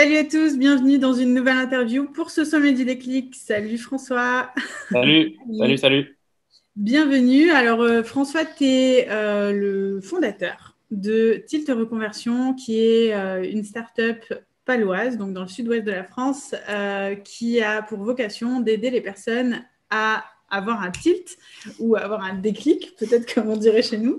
Salut à tous, bienvenue dans une nouvelle interview pour ce sommet du déclic. Salut François. Salut, salut, salut. Bienvenue. Alors euh, François, tu es euh, le fondateur de Tilt Reconversion, qui est euh, une start-up paloise, donc dans le sud-ouest de la France, qui a pour vocation d'aider les personnes à avoir un tilt ou avoir un déclic, peut-être comme on dirait chez nous.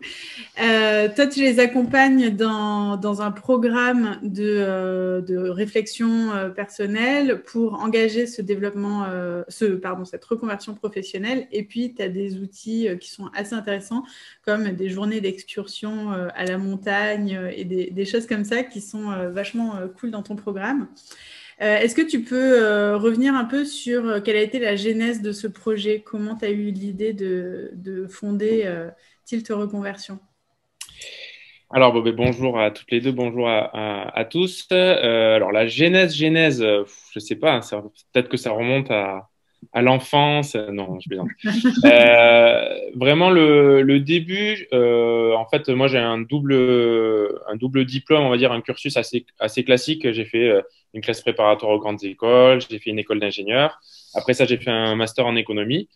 Euh, toi, tu les accompagnes dans, dans un programme de, euh, de réflexion euh, personnelle pour engager ce développement, ce, pardon, cette reconversion professionnelle. Et puis, tu as des outils qui sont assez intéressants, comme des journées d'excursion à la montagne et des, des, choses comme ça qui sont vachement cool dans ton programme. Euh, est-ce que tu peux euh, revenir un peu sur euh, quelle a été la genèse de ce projet? Comment tu as eu l'idée de, fonder Tilt Reconversion? Alors ben, bonjour à toutes les deux, bonjour à, tous. alors la genèse, genèse, je sais pas, hein, peut-être que ça remonte à, à l'enfance. Non, je plaisante. vraiment le, début, en fait, moi j'ai un double, un double diplôme, on va dire un cursus assez, classique. J'ai fait une classe préparatoire aux grandes écoles, j'ai fait une école d'ingénieur. Après ça, j'ai fait un master en économie.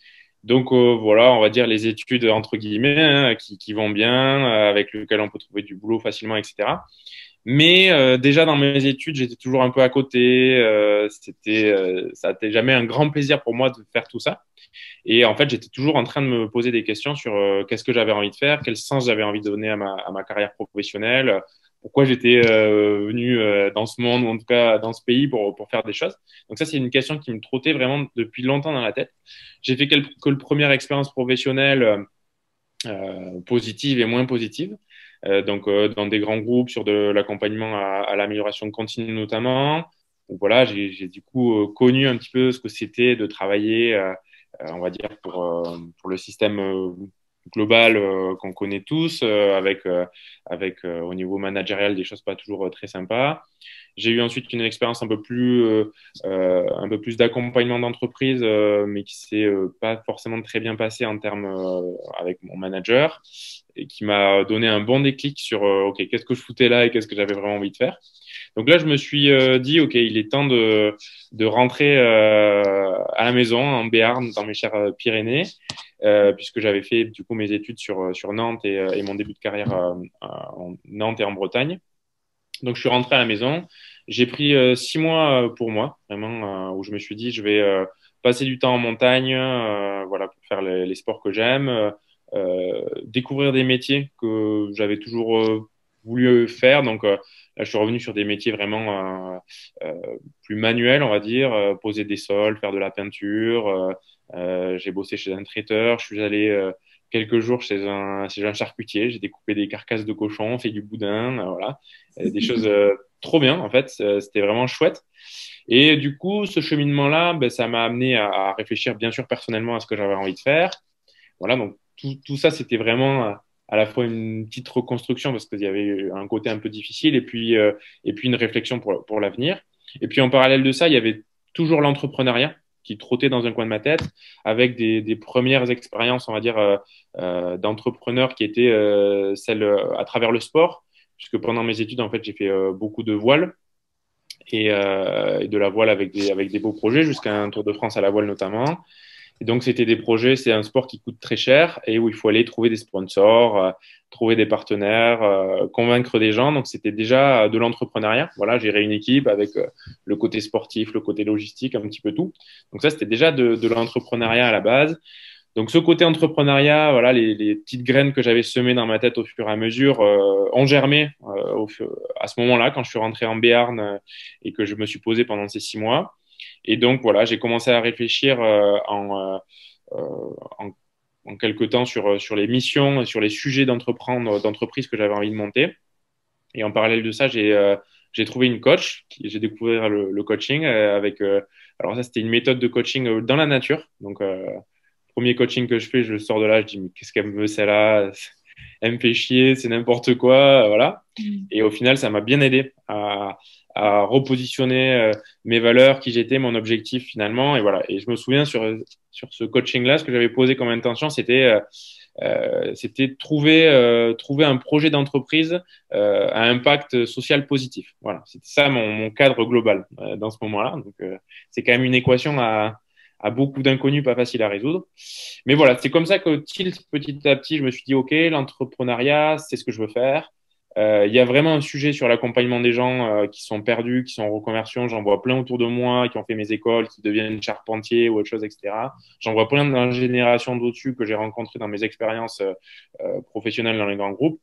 Donc euh, voilà, on va dire les études entre guillemets hein, qui, vont bien, euh, avec lesquelles on peut trouver du boulot facilement, etc. Mais euh, déjà dans mes études, j'étais toujours un peu à côté. c'était, ça n'était jamais un grand plaisir pour moi de faire tout ça. Et en fait, j'étais toujours en train de me poser des questions sur qu'est-ce que j'avais envie de faire, quel sens j'avais envie de donner à ma, à ma carrière professionnelle, pourquoi j'étais euh, venu euh, dans ce monde ou en tout cas dans ce pays pour, pour faire des choses. Donc ça, c'est une question qui me trottait vraiment depuis longtemps dans la tête. J'ai fait quelques, que le première expérience professionnelle euh, positive et moins positive. Euh, donc dans des grands groupes sur de l'accompagnement à, à l'amélioration continue notamment. Donc voilà, j'ai du coup connu un petit peu ce que c'était de travailler, on va dire pour pour le système global euh, qu'on connaît tous, euh, avec, euh, avec au niveau managérial des choses pas toujours très sympas. J'ai eu ensuite une expérience un peu plus, un peu plus d'accompagnement d'entreprise, mais qui s'est pas forcément très bien passé en termes avec mon manager et qui m'a donné un bon déclic sur ok qu'est-ce que je foutais là et qu'est-ce que j'avais vraiment envie de faire. Donc là, je me suis dit, OK, il est temps de, de rentrer à la maison, en Béarn, dans mes chères Pyrénées, euh, puisque j'avais fait du coup mes études sur, euh, sur Nantes et, euh, et mon début de carrière en Nantes et en Bretagne. Donc je suis rentré à la maison. J'ai pris six mois pour moi, vraiment, où je me suis dit je vais passer du temps en montagne, voilà, pour faire les, les sports que j'aime, découvrir des métiers que j'avais toujours voulu faire. Donc là, je suis revenu sur des métiers vraiment plus manuels, on va dire, poser des sols, faire de la peinture, euh, j'ai bossé chez un traiteur. Je suis allé euh, quelques jours chez un, chez un charcutier. J'ai découpé des carcasses de cochon, fait du boudin, euh, voilà, des choses trop bien en fait. C'était vraiment chouette. Et du coup, ce cheminement-là, ben, ça m'a amené à, à, réfléchir bien sûr personnellement à ce que j'avais envie de faire. Voilà, donc tout, tout ça, c'était vraiment à la fois une petite reconstruction parce qu'il y avait un côté un peu difficile et puis, et puis une réflexion pour, pour l'avenir. Et puis en parallèle de ça, il y avait toujours l'entrepreneuriat qui trottait dans un coin de ma tête, avec des, des premières expériences, on va dire, euh, euh d'entrepreneurs qui étaient euh, celles euh, à travers le sport, puisque pendant mes études, en fait, j'ai fait beaucoup de voile et, et, de la voile avec des, avec des beaux projets, jusqu'à un Tour de France à la voile notamment. Donc, c'était des projets, c'est un sport qui coûte très cher et où il faut aller trouver des sponsors, euh, trouver des partenaires, euh, convaincre des gens. Donc, c'était déjà de l'entrepreneuriat. Voilà, j'ai une équipe avec euh, le côté sportif, le côté logistique, un petit peu tout. Donc, ça, c'était déjà de, de l'entrepreneuriat à la base. Donc, ce côté entrepreneuriat, voilà, les, les petites graines que j'avais semées dans ma tête au fur et à mesure ont germé au, à ce moment-là, quand je suis rentré en Béarn et que je me suis posé pendant ces six mois. Et donc, voilà, j'ai commencé à réfléchir euh, en, euh, en, en quelque temps sur, sur les missions et sur les sujets d'entreprendre, d'entreprise que j'avais envie de monter. Et en parallèle de ça, j'ai euh, j'ai trouvé une coach, j'ai découvert le, le coaching avec, alors ça c'était une méthode de coaching dans la nature. Donc, premier coaching que je fais, je sors de là, je dis mais qu'est-ce qu'elle me veut celle-là? Elle me fait chier, c'est n'importe quoi, voilà. Mm. Et au final, ça m'a bien aidé à, à repositionner euh, mes valeurs, qui j'étais, mon objectif finalement. Et voilà. Et je me souviens sur, sur ce coaching-là, ce que j'avais posé comme intention, c'était euh, c'était trouver, trouver un projet d'entreprise à impact social positif. Voilà, c'était ça mon, mon, cadre global dans ce moment-là. Donc, c'est quand même une équation à, à beaucoup d'inconnus, pas facile à résoudre. Mais voilà, c'est comme ça que Tilt, petit à petit, je me suis dit, OK, l'entrepreneuriat, c'est ce que je veux faire. Euh, il y a vraiment un sujet sur l'accompagnement des gens euh, qui sont perdus, qui sont en reconversion. J'en vois plein autour de moi, qui ont fait mes écoles, qui deviennent charpentiers ou autre chose, etc. J'en vois plein dans la génération d'au-dessus que j'ai rencontré dans mes expériences euh, professionnelles dans les grands groupes.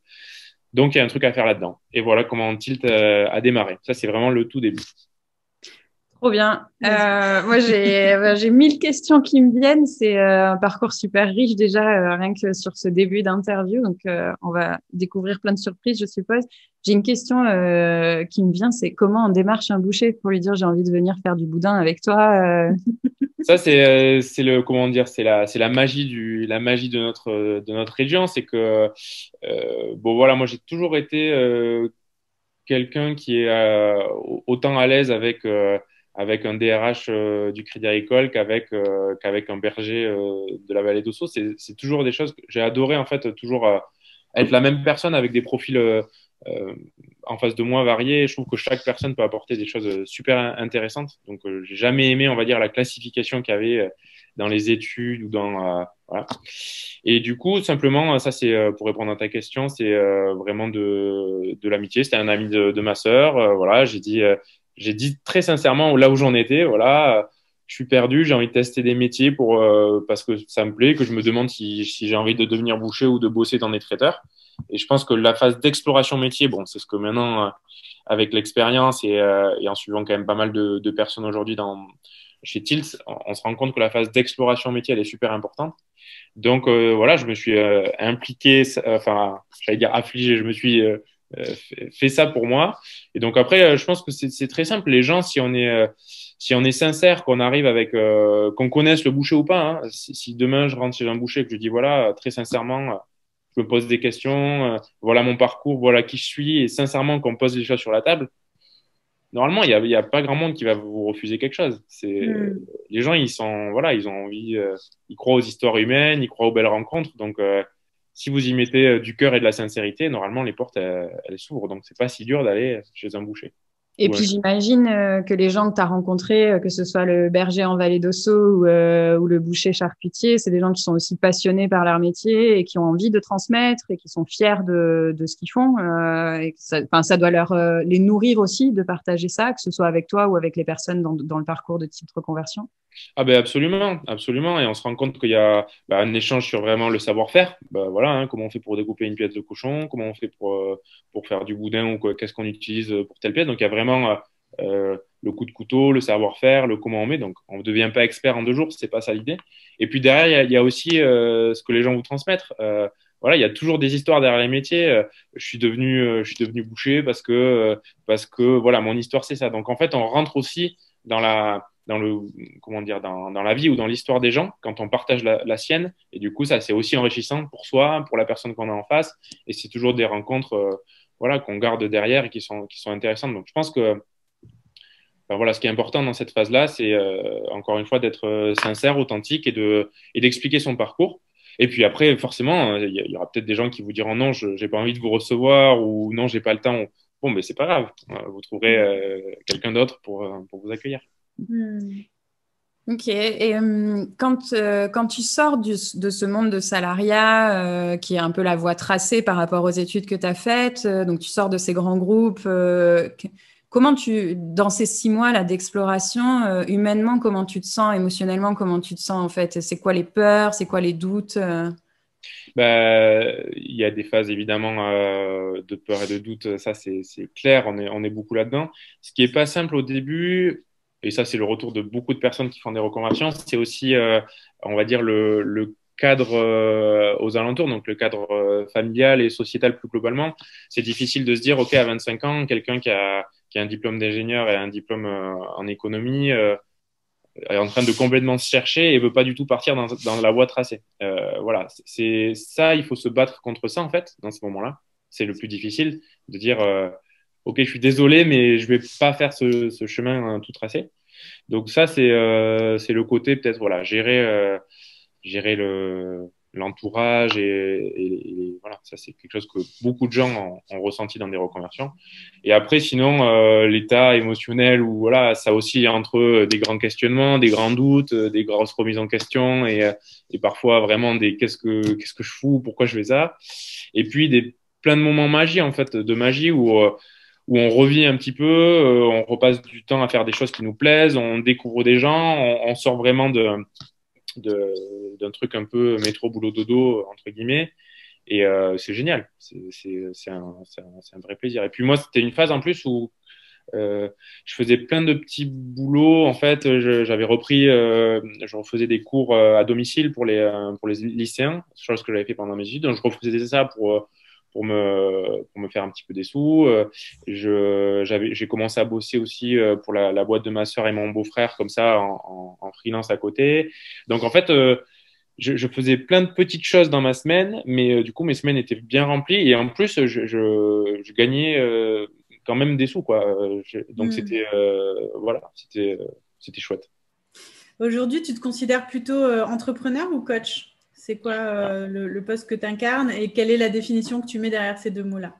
Donc, il y a un truc à faire là-dedans. Et voilà comment Tilt a démarré. Ça, c'est vraiment le tout début. Trop bien. Euh, moi, j'ai bah, j'ai mille questions qui me viennent. C'est euh, un parcours super riche déjà, euh, rien que sur ce début d'interview. Donc, euh, on va découvrir plein de surprises, je suppose. J'ai une question qui me vient, c'est comment on démarche un boucher pour lui dire j'ai envie de venir faire du boudin avec toi. Ça, c'est c'est le comment dire, c'est la c'est la magie du la magie de notre de notre région, c'est que bon voilà, moi j'ai toujours été quelqu'un qui est autant à l'aise avec avec un DRH euh, du Crédit Agricole qu'avec euh, qu'avec un berger euh, de la vallée d'Osso. C'est toujours des choses que j'ai adoré en fait, toujours être la même personne avec des profils en face de moi variés. Je trouve que chaque personne peut apporter des choses super intéressantes. Donc, j'ai jamais aimé, on va dire, la classification qu'il y avait dans les études ou dans voilà. Et du coup, simplement, ça c'est pour répondre à ta question, c'est vraiment de, de l'amitié. C'était un ami de ma sœur. voilà, j'ai dit j'ai dit très sincèrement là où j'en étais, voilà, je suis perdu, j'ai envie de tester des métiers pour euh, parce que ça me plaît, que je me demande si, si j'ai envie de devenir boucher ou de bosser dans des traiteurs. Et je pense que la phase d'exploration métier, bon, c'est ce que maintenant, euh, avec l'expérience et, euh, et, en suivant quand même pas mal de, de personnes aujourd'hui dans chez Tilt, on, se rend compte que la phase d'exploration métier, elle est super importante. Donc voilà, je me suis impliqué, enfin, j'allais dire affligé, je me suis euh, fait ça pour moi. Et donc après, euh, je pense que c'est très simple. Les gens, si on est euh, si on est sincère, qu'on arrive avec, qu'on connaisse le boucher ou pas, hein, si, demain je rentre chez un boucher et que je dis voilà, très sincèrement, je me pose des questions, voilà mon parcours, voilà qui je suis, et sincèrement qu'on pose les choses sur la table, normalement il n'y a, y a, pas grand monde qui va vous refuser quelque chose. C'est hmm. les gens ils sont voilà, ils ont envie, ils croient aux histoires humaines, ils croient aux belles rencontres, donc si vous y mettez euh, du cœur et de la sincérité, normalement, les portes, elles, s'ouvrent. Donc, c'est pas si dur d'aller chez un boucher. Et puis j'imagine euh, que les gens que tu as rencontrés, euh, que ce soit le berger en vallée d'Osso ou, ou, le boucher charcutier, c'est des gens qui sont aussi passionnés par leur métier et qui ont envie de transmettre et qui sont fiers de, de ce qu'ils font. Euh, et ça, ça doit leur les nourrir aussi de partager ça, que ce soit avec toi ou avec les personnes dans, dans le parcours de type reconversion. Ah ben absolument, absolument. Et on se rend compte qu'il y a bah, un échange sur vraiment le savoir-faire. Bah, voilà, hein, comment on fait pour découper une pièce de cochon, comment on fait pour, euh, pour faire du boudin ou qu'est-ce qu'on utilise pour telle pièce. Donc il y a vraiment euh, euh, le coup de couteau, le savoir-faire, le comment on met. Donc on ne devient pas expert en deux jours, c'est pas ça l'idée. Et puis derrière, il y a, aussi ce que les gens vous transmettent. voilà, il y a toujours des histoires derrière les métiers. je suis devenu, je suis devenu boucher parce que parce que voilà, mon histoire c'est ça. Donc en fait, on rentre aussi dans la dans le comment dire dans, dans la vie ou dans l'histoire des gens quand on partage la, sienne. Et du coup ça c'est aussi enrichissant pour soi pour la personne qu'on a en face. Et c'est toujours des rencontres euh, voilà qu'on garde derrière et qui sont qui sont intéressantes. Donc je pense que ben voilà ce qui est important dans cette phase là c'est euh, encore une fois d'être euh, sincère authentique et de et d'expliquer son parcours. Et puis après forcément il y, aura peut-être des gens qui vous diront non je j'ai pas envie de vous recevoir ou non j'ai pas le temps. Bon mais c'est pas grave. Vous trouverez quelqu'un d'autre pour pour vous accueillir Hmm. Ok. Et euh, quand, euh, quand tu sors de ce monde de salariat, euh, qui est un peu la voie tracée par rapport aux études que tu as faites, donc tu sors de ces grands groupes, comment tu, dans ces six mois là d'exploration, humainement, comment tu te sens, émotionnellement, comment tu te sens en fait? C'est quoi les peurs C'est quoi les doutes bah, il y a des phases évidemment de peur et de doute, ça c'est clair, on est, on est beaucoup là-dedans. Ce qui est pas simple au début, et ça c'est le retour de beaucoup de personnes qui font des reconversions, c'est aussi, euh, on va dire, le, le cadre euh, aux alentours, donc le cadre euh, familial et sociétal plus globalement. C'est difficile de se dire, OK, à 25 ans, quelqu'un qui a, qui a un diplôme d'ingénieur et un diplôme en économie est en train de complètement se chercher et veut pas du tout partir dans, dans la voie tracée. voilà, c'est ça, il faut se battre contre ça en fait, dans ce moment-là. C'est le plus difficile de dire ok, je suis désolé, mais je vais pas faire ce, ce chemin hein, tout tracé. Donc ça, c'est euh, le côté peut-être voilà gérer euh, gérer le l'entourage et, voilà, ça c'est quelque chose que beaucoup de gens ont, ressenti dans des reconversions. Et après, sinon, euh, l'état émotionnel ou voilà, ça aussi entre des grands questionnements, des grands doutes, des grosses remises en question et, et parfois vraiment des qu'est-ce que qu'est-ce que je fous, pourquoi je fais ça. Et puis des plein de moments magie en fait, de magie où où on revit un petit peu, on repasse du temps à faire des choses qui nous plaisent, on découvre des gens, on, sort vraiment de d'un truc un peu métro boulot dodo entre guillemets. Et euh, c'est génial. C'est un, un, vrai plaisir. Et puis moi c'était une phase en plus où euh, je faisais plein de petits boulots. En fait j'avais repris euh, je refaisais des cours euh, à domicile pour les euh, pour les lycéens chose que j'avais fait pendant mes études. Donc je refaisais ça pour pour me, pour me faire un petit peu des sous. Euh, je, j'avais, j'ai commencé à bosser aussi euh, pour la, la boîte de ma sœur et mon beau-frère, comme ça, en, en, freelance à côté. Donc, en fait, euh, je, je, faisais plein de petites choses dans ma semaine, mais du coup, mes semaines étaient bien remplies. Et en plus, je, je, je gagnais quand même des sous, quoi. donc, hmm. c'était, voilà, c'était, c'était chouette. Aujourd'hui, tu te considères plutôt entrepreneur ou coach? C'est quoi euh, le, poste que tu incarnes et quelle est la définition que tu mets derrière ces deux mots-là?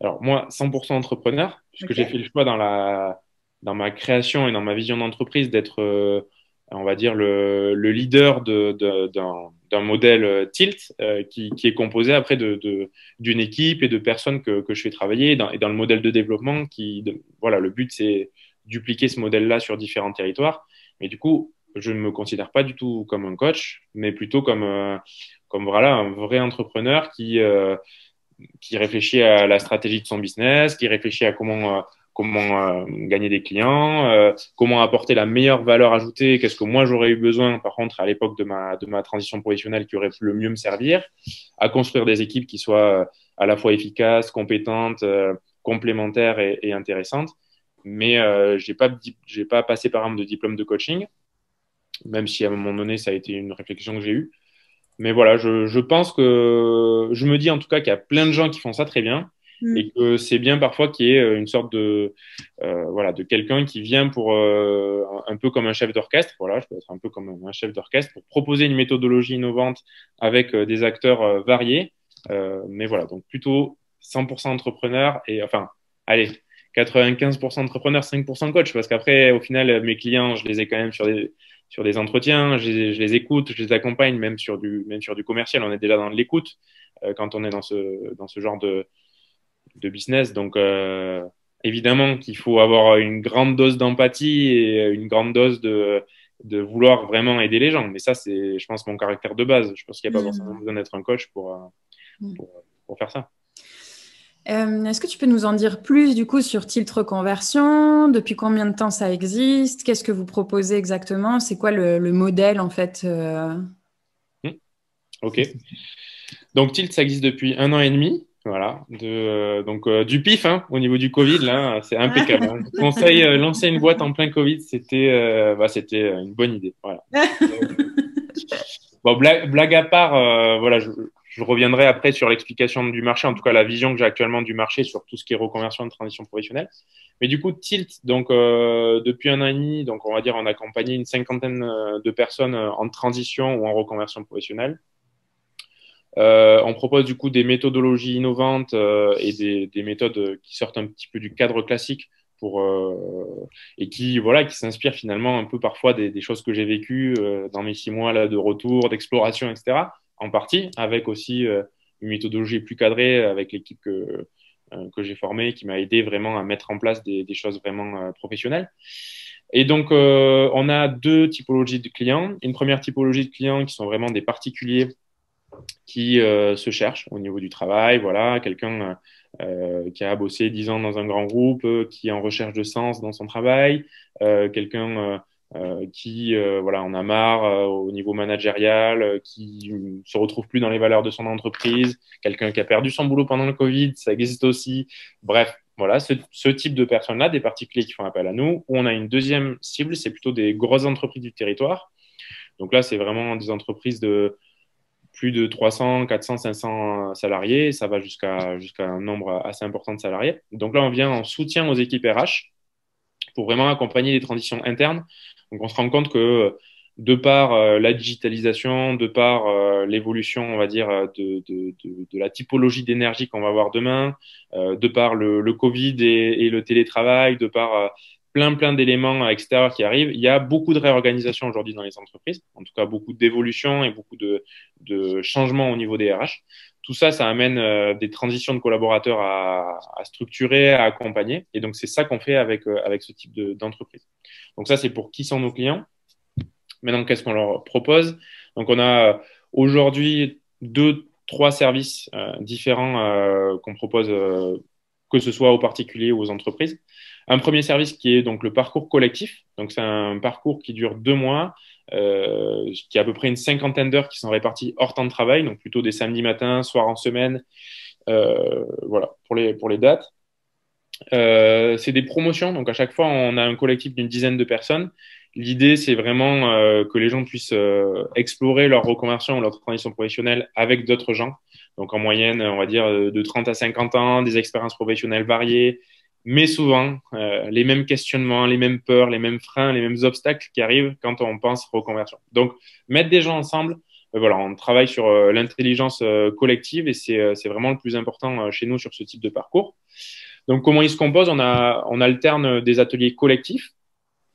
Alors, moi, 100% entrepreneur, puisque j'ai fait le choix dans, la, dans ma création et dans ma vision d'entreprise d'être, euh, on va dire, le, le leader d'un modèle euh, Tilt qui, qui, est composé après d'une de, équipe et de personnes que, que je fais travailler dans, et dans le modèle de développement qui, voilà, le but, c'est dupliquer ce modèle-là sur différents territoires. Mais du coup, je ne me considère pas du tout comme un coach, mais plutôt comme, euh, comme voilà, un vrai entrepreneur qui, euh, qui réfléchit à la stratégie de son business, qui réfléchit à comment, euh, comment gagner des clients, comment apporter la meilleure valeur ajoutée, qu'est-ce que moi j'aurais eu besoin, par contre, à l'époque de ma, de ma transition professionnelle qui aurait pu le mieux me servir, à construire des équipes qui soient à la fois efficaces, compétentes, complémentaires et, intéressantes. Mais euh, j'ai pas pas passé par exemple de diplôme de coaching même si à un moment donné, ça a été une réflexion que j'ai eue. Mais voilà, je, je, pense que je me dis en tout cas qu'il y a plein de gens qui font ça très bien mm. et que c'est bien parfois qu'il y ait euh, une sorte de euh, voilà de quelqu'un qui vient pour euh, un peu comme un chef d'orchestre. Voilà, je peux être un peu comme un chef d'orchestre pour proposer une méthodologie innovante avec euh, des acteurs variés. mais voilà, donc plutôt 100% entrepreneur et enfin, allez. 95% entrepreneur, 5% coach, parce qu'après, au final, mes clients, je les ai quand même sur des, sur des entretiens, je, les écoute, je les accompagne, même sur du, même sur du commercial. On est déjà dans l'écoute euh, quand on est dans ce, dans ce genre de, de business. Donc, euh, évidemment qu'il faut avoir une grande dose d'empathie et une grande dose de, de vouloir vraiment aider les gens. Mais ça, c'est, je pense, mon caractère de base. Je pense qu'il n'y a pas mmh. forcément besoin d'être un coach pour, euh, mmh. pour, pour faire ça. Euh, est-ce que tu peux nous en dire plus du coup sur Tilt Reconversion? Depuis combien de temps ça existe? Qu'est-ce que vous proposez exactement? C'est quoi le, modèle en fait euh? hmm. Ok. Donc Tilt, ça existe depuis un an et demi. Voilà, de, euh, donc du pif hein, au niveau du Covid, là, c'est impeccable. Hein. Conseil, lancer une boîte en plein Covid, c'était bah, une bonne idée. Voilà. bon, blague, blague à part, voilà, je, je reviendrai après sur l'explication du marché, en tout cas la vision que j'ai actuellement du marché sur tout ce qui est reconversion de transition professionnelle. Mais du coup, Tilt, donc euh, depuis un an et demi, donc on va dire on a accompagné une cinquantaine euh, de personnes euh, en transition ou en reconversion professionnelle. Euh, on propose du coup des méthodologies innovantes euh, et des, des, méthodes qui sortent un petit peu du cadre classique pour et qui voilà qui s'inspirent finalement un peu parfois des, des choses que j'ai vécues dans mes six mois là de retour, d'exploration, etc en partie, avec aussi euh, une méthodologie plus cadrée avec l'équipe que, euh, que j'ai formée, qui m'a aidé vraiment à mettre en place des, choses vraiment euh, professionnelles. Et donc, on a deux typologies de clients. Une première typologie de clients qui sont vraiment des particuliers qui se cherchent au niveau du travail. Voilà, quelqu'un qui a bossé dix ans dans un grand groupe, qui est en recherche de sens dans son travail, quelqu'un euh, qui euh, voilà en a marre euh, au niveau managérial, qui se retrouve plus dans les valeurs de son entreprise, quelqu'un qui a perdu son boulot pendant le Covid, ça existe aussi. Bref, voilà, ce, ce type de personnes-là, des particuliers qui font appel à nous. On a une deuxième cible, c'est plutôt des grosses entreprises du territoire. Donc là, c'est vraiment des entreprises de plus de 300, 400, 500 salariés. Ça va jusqu'à jusqu'à un nombre assez important de salariés. Donc là, on vient en soutien aux équipes RH pour vraiment accompagner les transitions internes donc on se rend compte que de par la digitalisation, de par l'évolution, on va dire, de, de, de, de la typologie d'énergie qu'on va avoir demain, de par le, le Covid et, et, le télétravail, de par plein, plein d'éléments extérieurs qui arrivent. Il y a beaucoup de réorganisation aujourd'hui dans les entreprises, en tout cas beaucoup d'évolution et beaucoup de changements au niveau des RH. Tout ça, ça amène euh, des transitions de collaborateurs à, structurer, à accompagner. Et donc, c'est ça qu'on fait avec, euh, avec ce type d'entreprise. donc, ça, c'est pour qui sont nos clients. Maintenant, qu'est-ce qu'on leur propose? Donc, on a aujourd'hui deux, trois services euh, différents qu'on propose, que ce soit aux particuliers ou aux entreprises. Un premier service qui est donc le parcours collectif. Donc, c'est un parcours qui dure deux mois, euh, qui a à peu près une cinquantaine d'heures qui sont réparties hors temps de travail, donc plutôt des samedis matins, soirs en semaine. Euh, voilà, pour les, pour les dates. Euh, c'est des promotions, donc à chaque fois, on a un collectif d'une dizaine de personnes. L'idée, c'est vraiment euh, que les gens puissent euh, explorer leur reconversion ou leur transition professionnelle avec d'autres gens. Donc en moyenne, on va dire de 30 à 50 ans, des expériences professionnelles variées, mais souvent euh, les mêmes questionnements, les mêmes peurs, les mêmes freins, les mêmes obstacles qui arrivent quand on pense reconversion. Donc, mettre des gens ensemble, euh, voilà, on travaille sur euh, l'intelligence collective et c'est vraiment le plus important chez nous sur ce type de parcours. Donc, comment il se compose On a on alterne des ateliers collectifs,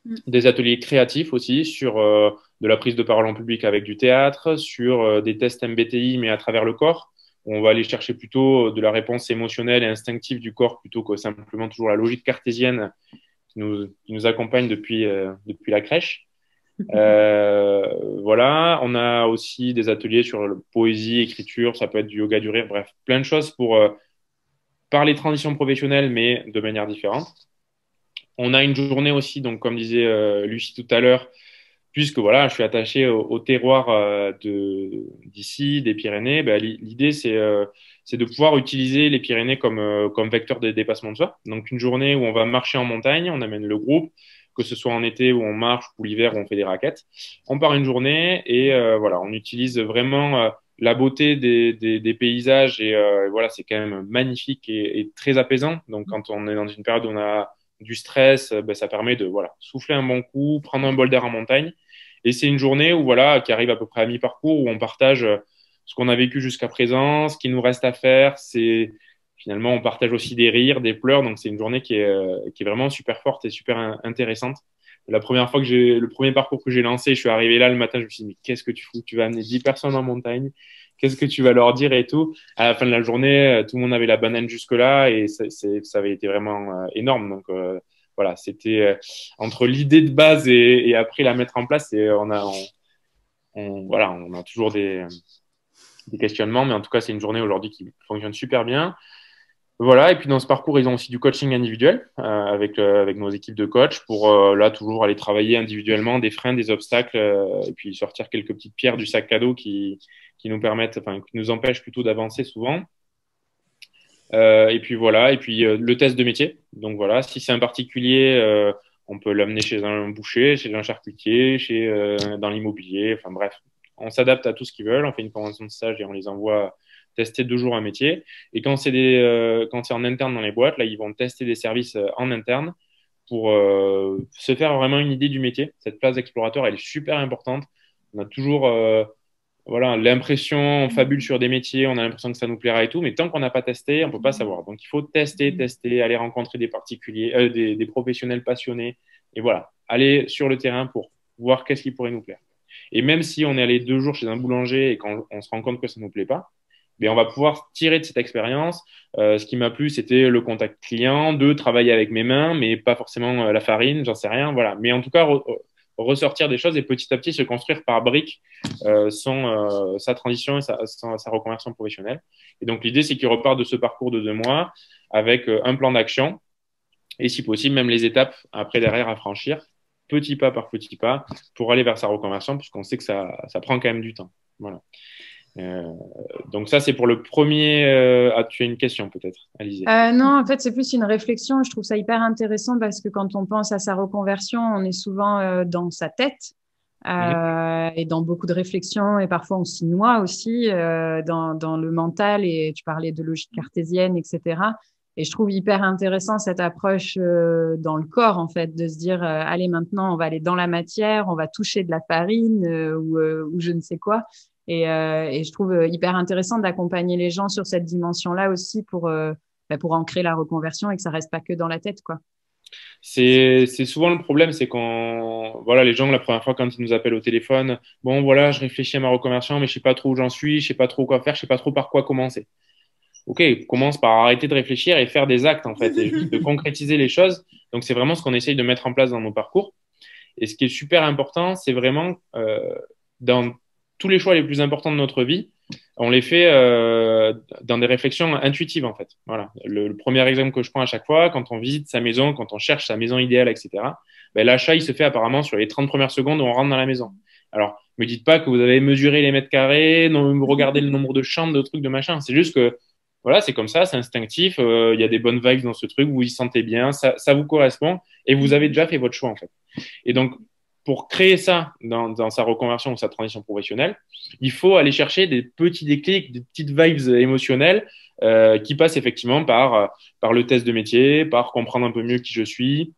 mm. des ateliers créatifs aussi sur de la prise de parole en public avec du théâtre, sur des tests MBTI mais à travers le corps on va aller chercher plutôt de la réponse émotionnelle et instinctive du corps plutôt que simplement toujours la logique cartésienne qui nous, qui nous accompagne depuis, euh, depuis la crèche. Euh, voilà, on a aussi des ateliers sur poésie, écriture, ça peut être du yoga du rire, bref, plein de choses pour euh, parler transition professionnelle, mais de manière différente. On a une journée aussi, donc comme disait euh, Lucie tout à l'heure, puisque voilà, je suis attaché au, terroir euh, d'ici, des Pyrénées, ben, l'idée euh, c'est de pouvoir utiliser les Pyrénées comme, euh, comme vecteur de dépassement de soi. Donc une journée où on va marcher en montagne, on amène le groupe, que ce soit en été où on marche ou l'hiver où on fait des raquettes. On part une journée et voilà, on utilise vraiment la beauté des, des, des paysages et voilà, c'est quand même magnifique et, et, très apaisant. Donc quand on est dans une période où on a du stress, ben, ça permet de voilà souffler un bon coup, prendre un bol d'air en montagne et c'est une journée où voilà, qui arrive à peu près à mi-parcours, où on partage euh, ce qu'on a vécu jusqu'à présent, ce qui nous reste à faire. C'est finalement, on partage aussi des rires, des pleurs. Donc c'est une journée qui est, euh, qui est vraiment super forte et super intéressante. La première fois que j'ai, le premier parcours que j'ai lancé, je suis arrivé là le matin, je me suis dit, mais qu'est-ce que tu fous? Tu vas amener 10 personnes en montagne. Qu'est-ce que tu vas leur dire et tout? À la fin de la journée, euh, tout le monde avait la banane jusque là et ça, ça avait été vraiment énorme. Donc, voilà, c'était euh, entre l'idée de base et, après la mettre en place, et on a, on, a toujours des, questionnements, mais en tout cas, c'est une journée aujourd'hui qui fonctionne super bien. Voilà, et puis dans ce parcours, ils ont aussi du coaching individuel euh, avec, euh, avec nos équipes de coach pour là toujours aller travailler individuellement des freins, des obstacles, et puis sortir quelques petites pierres du sac cadeau qui, qui nous permettent, enfin, qui nous empêchent plutôt d'avancer souvent. Euh, et puis voilà, et puis euh, le test de métier. Donc voilà, si c'est un particulier, euh, on peut l'amener chez un boucher, chez un charcutier, chez dans l'immobilier. Enfin bref, on s'adapte à tout ce qu'ils veulent. On fait une convention de stage et on les envoie tester deux jours un métier. Et quand c'est des, quand c'est en interne dans les boîtes, là, ils vont tester des services en interne pour se faire vraiment une idée du métier. Cette place d'explorateur, elle est super importante. On a toujours voilà, l'impression, on fabule sur des métiers, on a l'impression que ça nous plaira et tout, mais tant qu'on n'a pas testé, on peut pas savoir. Donc il faut tester, tester, aller rencontrer des particuliers, euh, des, des, professionnels passionnés, et voilà, aller sur le terrain pour voir qu'est-ce qui pourrait nous plaire. Et même si on est allé deux jours chez un boulanger et qu'on on se rend compte que ça nous plaît pas, ben on va pouvoir tirer de cette expérience. Euh, ce qui m'a plu, c'était le contact client, de travailler avec mes mains, mais pas forcément euh, la farine, j'en sais rien, voilà. Mais en tout cas, ressortir des choses et petit à petit se construire par briques euh, son, euh, sa transition et sa, sa, reconversion professionnelle. Et donc l'idée, c'est qu'il repart de ce parcours de deux mois avec euh, un plan d'action et si possible même les étapes après derrière à franchir, petit pas par petit pas, pour aller vers sa reconversion, puisqu'on sait que ça, ça prend quand même du temps. Voilà. Euh, donc ça, c'est pour le premier. Euh, ah, tu as une question peut-être, Alizé euh, Non, en fait, c'est plus une réflexion. Je trouve ça hyper intéressant parce que quand on pense à sa reconversion, on est souvent dans sa tête euh, et dans beaucoup de réflexions et parfois on s'y noie aussi dans, dans, le mental et tu parlais de logique cartésienne, etc. Et je trouve hyper intéressant cette approche euh, dans le corps, en fait, de se dire, allez, maintenant, on va aller dans la matière, on va toucher de la farine ou, ou, je ne sais quoi. Et, et je trouve hyper intéressant d'accompagner les gens sur cette dimension-là aussi pour, bah, pour ancrer la reconversion et que ça reste pas que dans la tête, quoi. C'est souvent le problème, c'est quand voilà les gens la première fois quand ils nous appellent au téléphone, bon voilà, je réfléchis à ma reconversion, mais je sais pas trop où j'en suis, je sais pas trop quoi faire, je sais pas trop par quoi commencer ok, commence par arrêter de réfléchir et faire des actes en fait, et de concrétiser les choses. Donc c'est vraiment ce qu'on essaye de mettre en place dans nos parcours. Et ce qui est super important, c'est vraiment euh, dans tous les choix les plus importants de notre vie, on les fait euh, dans des réflexions intuitives en fait. Voilà. Le, premier exemple que je prends à chaque fois, quand on visite sa maison, quand on cherche sa maison idéale, etc. Ben, l'achat il se fait apparemment sur les 30 premières secondes où on rentre dans la maison. Alors, me dites pas que vous avez mesuré les mètres carrés, non, regardez le nombre de chambres, de trucs, de machin. C'est juste que voilà, c'est comme ça, c'est instinctif. Euh, il y a des bonnes vibes dans ce truc, vous vous y sentez bien, ça, ça, vous correspond et vous avez déjà fait votre choix en fait. Et donc, pour créer ça dans, dans, sa reconversion ou sa transition professionnelle, il faut aller chercher des petits déclics, des petites vibes émotionnelles euh, qui passent effectivement par, par le test de métier, par comprendre un peu mieux qui je suis,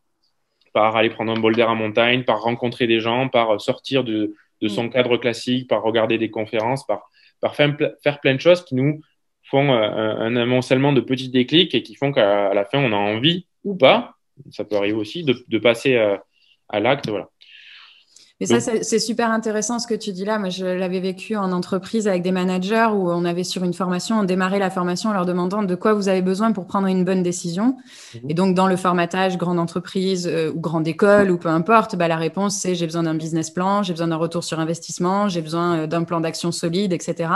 par aller prendre un bol d'air à montagne, par rencontrer des gens, par sortir de, de son mm. cadre classique, par regarder des conférences, par, par faire, faire plein de choses qui nous font euh, un, amoncellement de petits déclics et qui font qu'à la fin, on a envie ou pas, ça peut arriver aussi, de, de passer à, euh, à l'acte. Voilà. Mais ça, c'est super intéressant ce que tu dis là. Moi, je l'avais vécu en entreprise avec des managers où on avait sur une formation, on démarrait la formation en leur demandant de quoi vous avez besoin pour prendre une bonne décision. Mhm. Et donc, dans le formatage grande entreprise euh, ou grande école ou peu importe, bah, la réponse, c'est j'ai besoin d'un business plan, j'ai besoin d'un retour sur investissement, j'ai besoin d'un plan d'action solide, etc.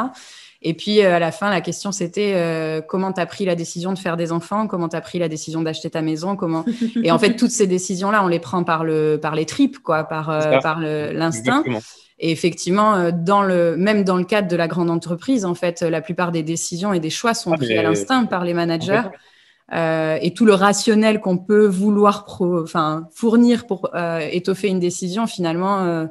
Et puis euh, à la fin, la question c'était euh, comment tu as pris la décision de faire des enfants, comment tu as pris la décision d'acheter ta maison, comment Et en fait, toutes ces décisions là, on les prend par le par les tripes quoi, par euh, par l'instinct. Et effectivement, dans le, même dans le cadre de la grande entreprise, en fait, la plupart des décisions et des choix sont ah, pris à l'instinct par les managers. Euh, et tout le rationnel qu'on peut vouloir enfin, fournir pour étoffer une décision, finalement, euh,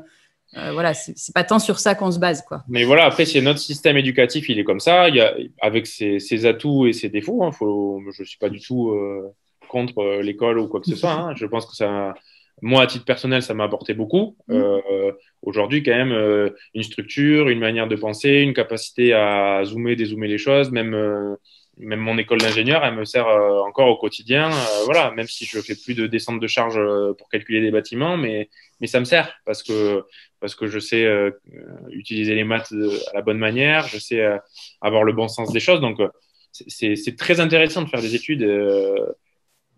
voilà, c'est pas tant sur ça qu'on se base, quoi. Mais voilà, après, c'est notre système éducatif, il est comme ça, il y a, avec ses, atouts et ses défauts. Hein, faut, je suis pas du tout euh, contre euh, l'école ou quoi que ce soit. Hein. je pense que ça, moi, à titre personnel, ça m'a apporté beaucoup. Mmh. Euh, Aujourd'hui, quand même, euh, une structure, une manière de penser, une capacité à zoomer, dézoomer les choses, même même mon école d'ingénieur, elle me sert encore au quotidien. voilà, même si je fais plus de descente de charge pour calculer des bâtiments, mais mais ça me sert parce que parce que je sais euh, utiliser les maths à la bonne manière, je sais euh, avoir le bon sens des choses. Donc, euh, c'est très intéressant de faire des études,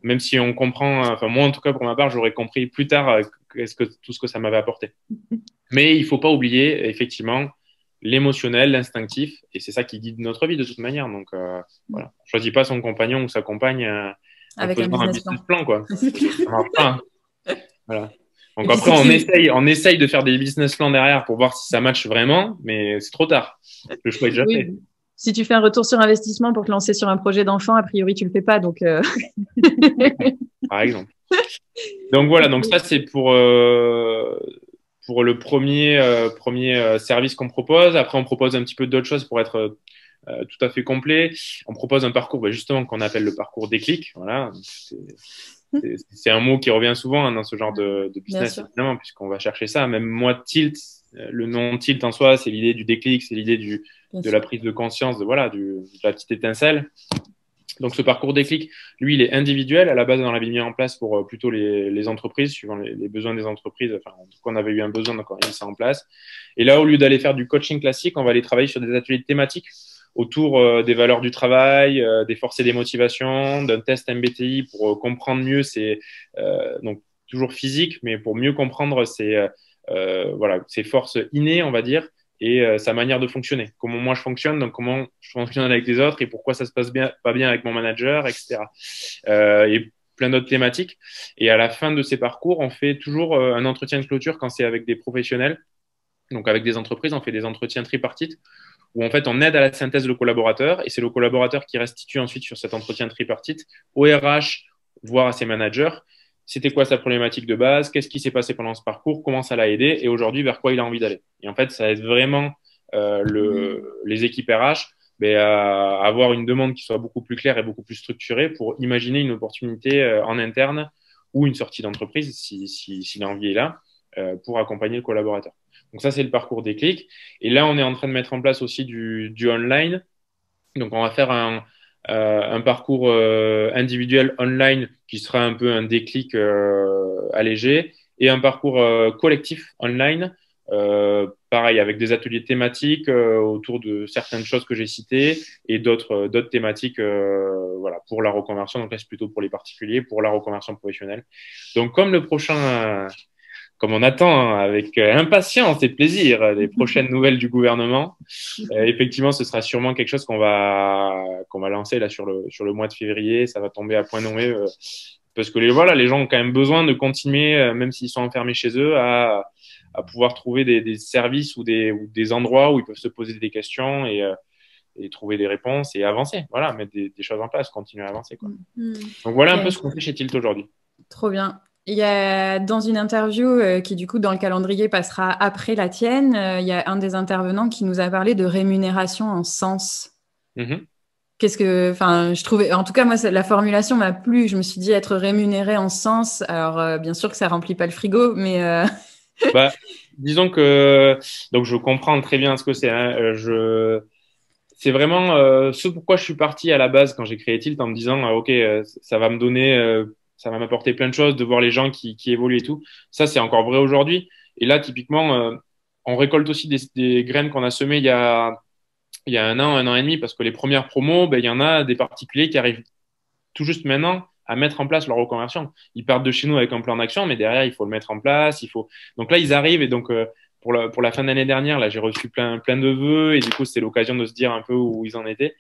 même si on comprend, enfin moi en tout cas pour ma part, j'aurais compris plus tard ce que, tout ce que ça m'avait apporté. Mais il faut pas oublier effectivement l'émotionnel, l'instinctif, et c'est ça qui guide notre vie de toute manière. Donc voilà, on choisit pas son compagnon ou sa compagne avec un business, plan. quoi. voilà. Donc après, on, essaye, on essaye de faire des business plans derrière pour voir si ça match vraiment, mais c'est trop tard. Le choix est déjà fait. Si tu fais un retour sur investissement pour te lancer sur un projet d'enfant, a priori, tu le fais pas. Donc, euh... Par exemple. Donc voilà, donc ça, c'est pour, euh, pour le premier, euh, premier euh, service qu'on propose. Après, on propose un petit peu d'autres choses pour être euh, tout à fait complet. On propose un parcours bah, justement qu'on appelle le parcours déclic. Voilà, c'est un mot qui revient souvent hein, dans ce genre de, de business, évidemment, puisqu'on va chercher ça. Même moi, tilt, euh, le nom tilt en soi, c'est l'idée du déclic, c'est l'idée de la prise de conscience, de, voilà, du, de la petite étincelle. Donc ce parcours déclic, lui, il est individuel. À la base, on l'avait mis en place pour euh, plutôt les, les, entreprises, suivant les, les, besoins des entreprises. Enfin, en tout cas, on avait eu un besoin, donc on a mis ça en place. Et là, au lieu d'aller faire du coaching classique, on va aller travailler sur des ateliers thématiques autour euh, des valeurs du travail, euh, des forces et des motivations, d'un test MBTI pour euh, comprendre mieux c'est donc toujours physique, mais pour mieux comprendre ses voilà ses forces innées, on va dire, et sa manière de fonctionner. Comment moi je fonctionne, donc comment je fonctionne avec les autres et pourquoi ça se passe bien, pas bien avec mon manager, etc. Euh, et plein d'autres thématiques. Et à la fin de ces parcours, on fait toujours un entretien de clôture quand c'est avec des professionnels. Donc avec des entreprises, on fait des entretiens tripartites où en fait on aide à la synthèse le collaborateur et c'est le collaborateur qui restitue ensuite sur cet entretien tripartite au RH, voire à ses managers, c'était quoi sa problématique de base, qu'est-ce qui s'est passé pendant ce parcours, comment ça l'a aidé? Et aujourd'hui vers quoi il a envie d'aller? Et en fait, ça aide vraiment euh, le, les équipes RH ben, avoir une demande qui soit beaucoup plus claire et beaucoup plus structurée pour imaginer une opportunité en interne ou une sortie d'entreprise si, si, si l'envie est là pour accompagner le collaborateur. Donc ça, c'est le parcours des clics. Et là, on est en train de mettre en place aussi du, du online. Donc on va faire un, euh, un parcours euh, individuel online qui sera un peu un déclic euh, allégé et un parcours collectif online pareil, avec des ateliers thématiques autour de certaines choses que j'ai citées et d'autres d'autres thématiques voilà, pour la reconversion. Donc là, c'est plutôt pour les particuliers, pour la reconversion professionnelle. Donc, comme le prochain comme on attend hein, avec euh, impatience et plaisir euh, les prochaines nouvelles du gouvernement. Euh, effectivement, ce sera sûrement quelque chose qu'on va qu'on va lancer là sur le sur le mois de février. Ça va tomber à point nommé parce que les voilà, les gens ont quand même besoin de continuer, même s'ils sont enfermés chez eux, à, à pouvoir trouver des, des services ou des, ou des endroits où ils peuvent se poser des questions et et trouver des réponses et avancer. Voilà, mettre des, des choses en place, continuer à avancer. Quoi. Mm. Donc voilà un peu ce qu'on fait chez Tilt aujourd'hui. Trop bien. Il y a dans une interview euh, qui du coup dans le calendrier passera après la tienne, euh, il y a un des intervenants qui nous a parlé de rémunération en sens. Mm-hmm. Qu'est-ce que, enfin, je trouvais, en tout cas moi la formulation m'a plu. Je me suis dit être rémunéré en sens. Alors euh, bien sûr que ça remplit pas le frigo, mais bah, disons que donc je comprends très bien ce que c'est. Hein. Je c'est vraiment ce pourquoi je suis parti à la base quand j'ai créé Tilt en me disant ok ça va me donner ça va m'apporter plein de choses de voir les gens qui, évoluent et tout. Ça, c'est encore vrai aujourd'hui. Et là, typiquement, euh, on récolte aussi des, graines qu'on a semées il y a, il y a un an, un an et demi, parce que les premières promos, ben, il y en a des particuliers qui arrivent tout juste maintenant à mettre en place leur reconversion. Ils partent de chez nous avec un plan d'action, mais derrière, il faut le mettre en place. Il faut... Donc là, ils arrivent et donc euh, pour, la, pour la fin d'année dernière, là, j'ai reçu plein, plein de vœux et du coup, c'était l'occasion de se dire un peu où ils en étaient.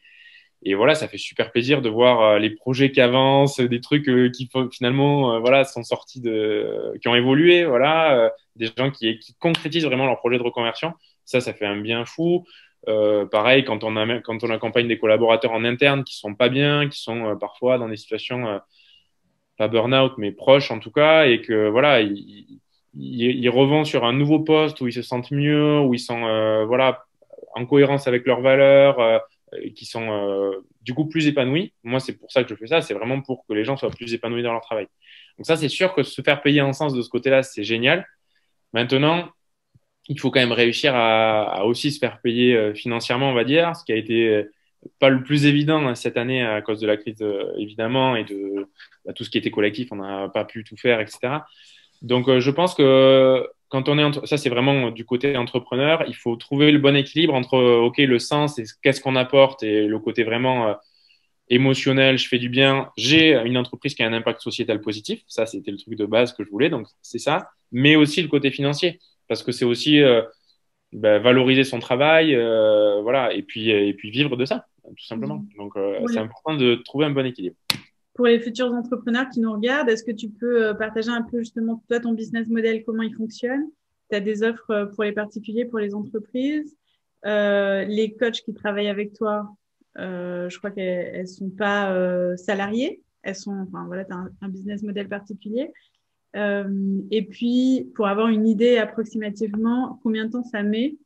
Et voilà, ça fait super plaisir de voir euh, les projets qui avancent, des trucs euh, qui finalement, euh, voilà, sont sortis de, qui ont évolué, voilà, des gens qui, qui concrétisent vraiment leur projet de reconversion. Ça, ça fait un bien fou. Euh, pareil, quand on, a, quand on accompagne des collaborateurs en interne qui sont pas bien, qui sont parfois dans des situations pas burn-out, mais proches en tout cas, et que voilà, ils, ils, ils, revont sur un nouveau poste où ils se sentent mieux, où ils sont voilà en cohérence avec leurs valeurs qui sont euh, du coup plus épanouis. Moi, c'est pour ça que je fais ça. C'est vraiment pour que les gens soient plus épanouis dans leur travail. Donc ça, c'est sûr que se faire payer en sens de ce côté-là, c'est génial. Maintenant, il faut quand même réussir à, aussi se faire payer euh, financièrement, on va dire, ce qui a été euh, pas le plus évident cette année à cause de la crise, évidemment, et de bah, tout ce qui était collectif, on n'a pas pu tout faire, etc. Donc, je pense que quand on est ça c'est vraiment du côté entrepreneur, il faut trouver le bon équilibre entre ok le sens et qu'est-ce qu'on apporte et le côté vraiment euh, émotionnel, je fais du bien, j'ai une entreprise qui a un impact sociétal positif, ça c'était le truc de base que je voulais, donc c'est ça, mais aussi le côté financier parce que c'est aussi euh, ben, valoriser son travail, euh, voilà, et puis et puis vivre de ça tout simplement. Mmh. Donc c'est important de trouver un bon équilibre pour les futurs entrepreneurs qui nous regardent, est-ce que tu peux euh, partager un peu justement toi ton business model, comment il fonctionne? Tu as des offres euh, pour les particuliers, pour les entreprises. Euh, les coachs qui travaillent avec toi, euh, je crois qu'elles ne sont pas euh, salariées. Elles sont, enfin voilà, tu as un, business model particulier. Euh, et puis, pour avoir une idée approximativement, combien de temps ça met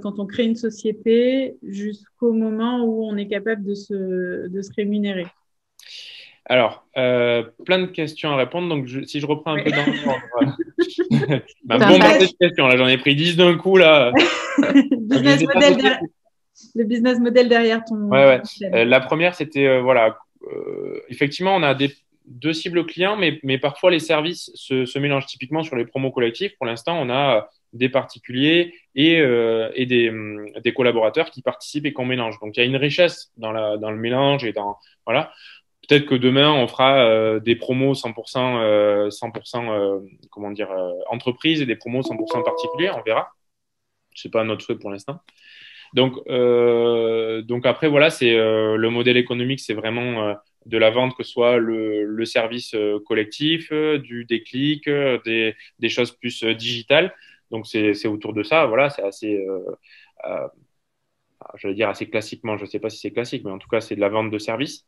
quand on crée une société jusqu'au moment où on est capable de se, de se rémunérer? Alors, euh, plein de questions à répondre. Donc, si je reprends un peu dans l'ordre. bah, bombardé de questions. Là, j'en ai pris 10 d'un coup. Là. business model derrière... Le business model derrière ton. Ouais, ouais. Euh, la première, c'était, euh, voilà, euh, effectivement, on a des, deux cibles clients, mais, mais parfois les services se, se mélangent typiquement sur les promos collectifs. Pour l'instant, on a des particuliers et, euh, et des, hum, des, collaborateurs qui participent et qu'on mélange. Donc, il y a une richesse dans, la, dans le mélange et dans. Voilà. Peut-être que demain, on fera euh, des promos 100%, euh, 100% euh, comment dire, euh, entreprise et des promos 100% particuliers. On verra. C'est pas notre souhait pour l'instant. Donc, euh, donc après, voilà, c'est le modèle économique, c'est vraiment de la vente, que ce soit le, le service collectif, du déclic, des, des choses plus digitales. Donc, c'est autour de ça. Voilà, c'est assez, je vais dire assez classiquement, je sais pas si c'est classique, mais en tout cas, c'est de la vente de services.